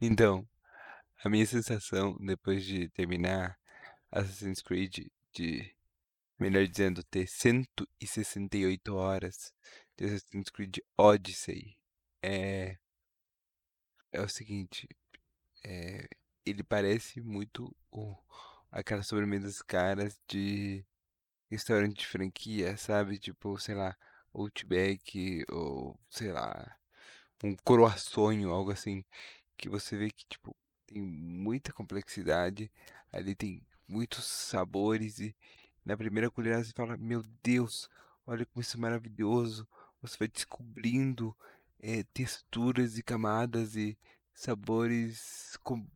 Então, a minha sensação depois de terminar Assassin's Creed, de, melhor dizendo, ter 168 horas de Assassin's Creed Odyssey, é, é o seguinte, é, ele parece muito o, aquelas sobremesas caras de restaurante de franquia, sabe? Tipo, sei lá, Outback ou, sei lá, um croissonho, algo assim, que você vê que, tipo, tem muita complexidade, ali tem muitos sabores e na primeira colherada você fala, meu Deus, olha como isso é maravilhoso. Você vai descobrindo eh, texturas e camadas e sabores com,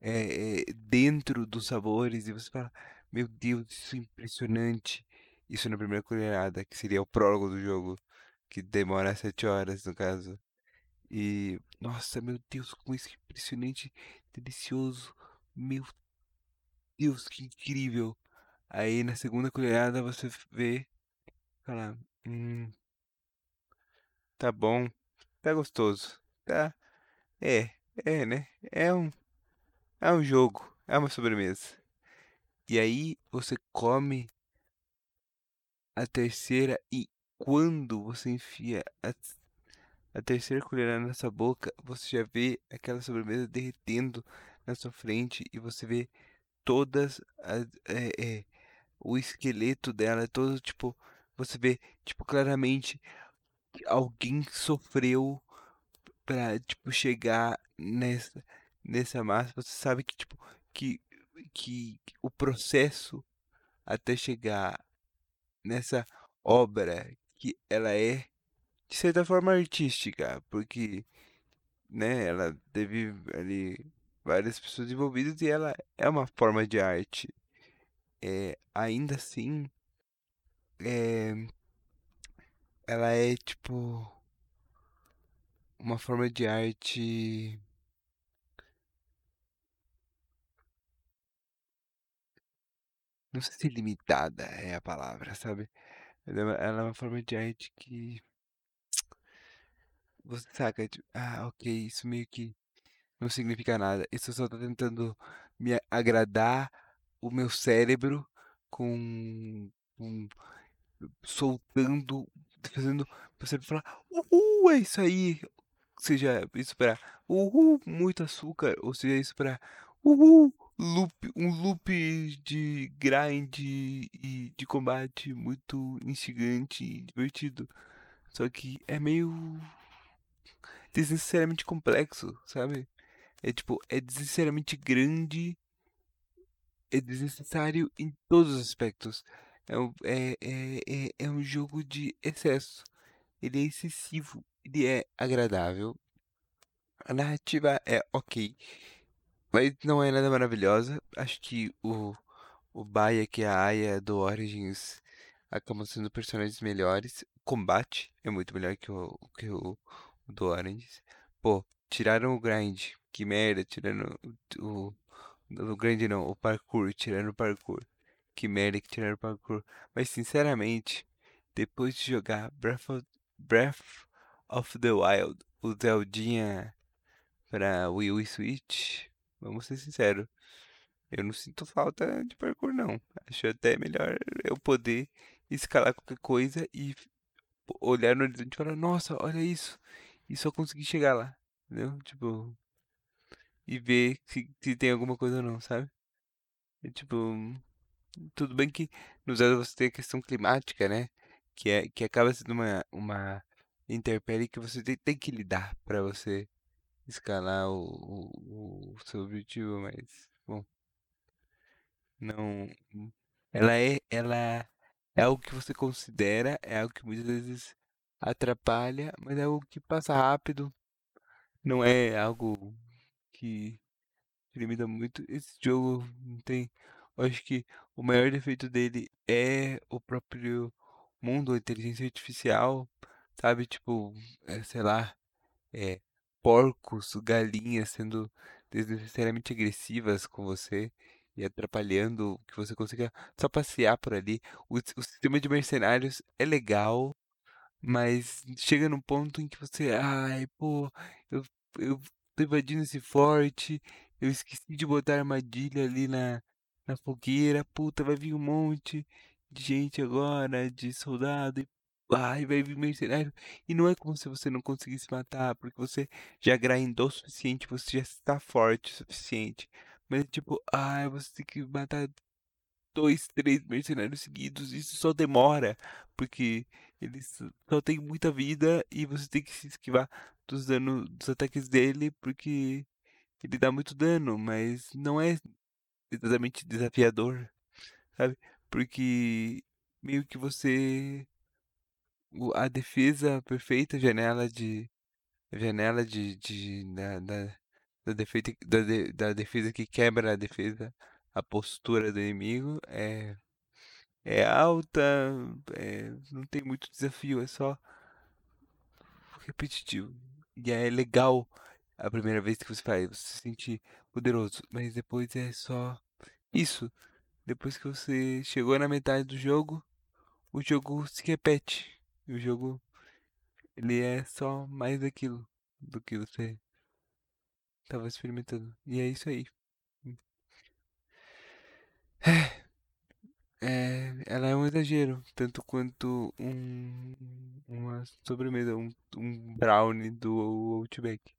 eh, eh, dentro dos sabores e você fala, meu Deus, isso é impressionante. Isso na primeira colherada, que seria o prólogo do jogo, que demora sete horas no caso. E, nossa, meu Deus, como isso impressionante, delicioso. Meu Deus, que incrível. Aí na segunda colherada você vê, fala, hum, tá bom, tá gostoso, tá, é, é, né? É um, é um jogo, é uma sobremesa. E aí você come a terceira e quando você enfia a, a terceira colherada na sua boca, você já vê aquela sobremesa derretendo na sua frente e você vê todas as, é, é, o esqueleto dela, todo tipo, você vê tipo claramente alguém sofreu pra tipo chegar nessa nessa massa. Você sabe que tipo que que o processo até chegar nessa obra que ela é de certa forma artística, porque né, ela teve ali várias pessoas envolvidas e ela é uma forma de arte. É, ainda assim, é, ela é tipo uma forma de arte. Não sei se limitada é a palavra, sabe? Ela é uma, é forma de arte que você saca, tipo, ah, ok, isso meio que não significa nada. Isso só tá tentando me agradar o meu cérebro com, com soltando, fazendo você falar, uhul, é isso aí. Seja isso pra uhul, muito açúcar, ou seja isso pra uhul, loop, um loop de grind e de combate muito instigante e divertido. Só que é meio desnecessariamente complexo, sabe? É tipo, é desnecessariamente grande, é desnecessário em todos os aspectos. É, um- é, é, é, é um jogo de excesso. Ele é excessivo, ele é agradável. A narrativa é ok, mas não é nada maravilhosa. Acho que o, o Bayek e a Aya do Origins acabam sendo personagens melhores. O combate é muito melhor que o, que o do Origins. Pô, tiraram o grind. Que merda, tiraram o, o, grind não, o parkour, tiraram o parkour. Que merda que tiraram o parkour. Mas sinceramente, depois de jogar Breath of, Breath of the Wild, o Zeldinha pra Wii U e Switch, vamos ser sinceros, eu não sinto falta de parkour não. Acho até melhor eu poder escalar qualquer coisa e olhar no horizonte e falar, nossa, olha isso. E só conseguir chegar lá. Entendeu? Tipo, e ver se, se tem alguma coisa ou não, sabe? É, tipo, tudo bem que no Zelda você tem a questão climática, né? Que, é, que acaba sendo uma, uma intempérie que você tem, tem que lidar pra você escalar o, o, o seu objetivo, mas, bom, não. Ela é, ela é algo que você considera, é algo que muitas vezes atrapalha, mas é algo que passa rápido, não é algo que limita muito. Esse jogo não tem. Eu acho que o maior defeito dele é o próprio mundo, a inteligência artificial, sabe? Tipo, é, sei lá, é, porcos, galinhas sendo desnecessariamente agressivas com você e atrapalhando que você consiga só passear por ali. O, o sistema de mercenários é legal, mas chega num ponto em que você, ai, pô, eu, eu tô invadindo esse forte, eu esqueci de botar armadilha ali na, na fogueira, puta, vai vir um monte de gente agora, de soldado, e ai, vai vir mercenário. E não é como se você não conseguisse matar, porque você já grindou o suficiente, você já está forte o suficiente. Mas tipo, ai, você tem que matar dois, três mercenários seguidos, isso só demora, porque eles só tem muita vida e você tem que se esquivar dos danos, dos ataques dele, porque ele dá muito dano, mas não é exatamente desafiador, sabe? Porque meio que você a defesa perfeita, janela de janela de, de da, da, da, defeita, da, da defesa que quebra a defesa, a postura do inimigo é é alta, é, não tem muito desafio, é só repetitivo. E é legal a primeira vez que você faz, você se sente poderoso, mas depois é só isso. Depois que você chegou na metade do jogo, o jogo se repete. O jogo, ele é só mais aquilo do que você estava experimentando. E é isso aí. É, ela é um exagero, tanto quanto um, uma sobremesa, um, um brownie do Outback.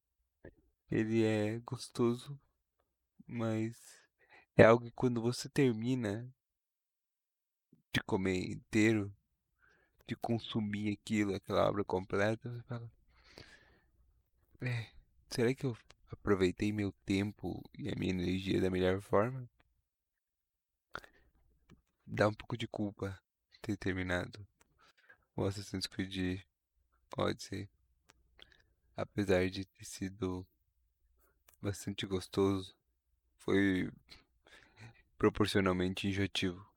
Ele é gostoso, mas é algo que quando você termina de comer inteiro, de consumir aquilo, aquela obra completa, você fala, é, será que eu aproveitei meu tempo e a minha energia da melhor forma? Dá um pouco de culpa ter terminado o Assassin's Creed Odyssey, apesar de ter sido bastante gostoso, foi proporcionalmente enjoativo.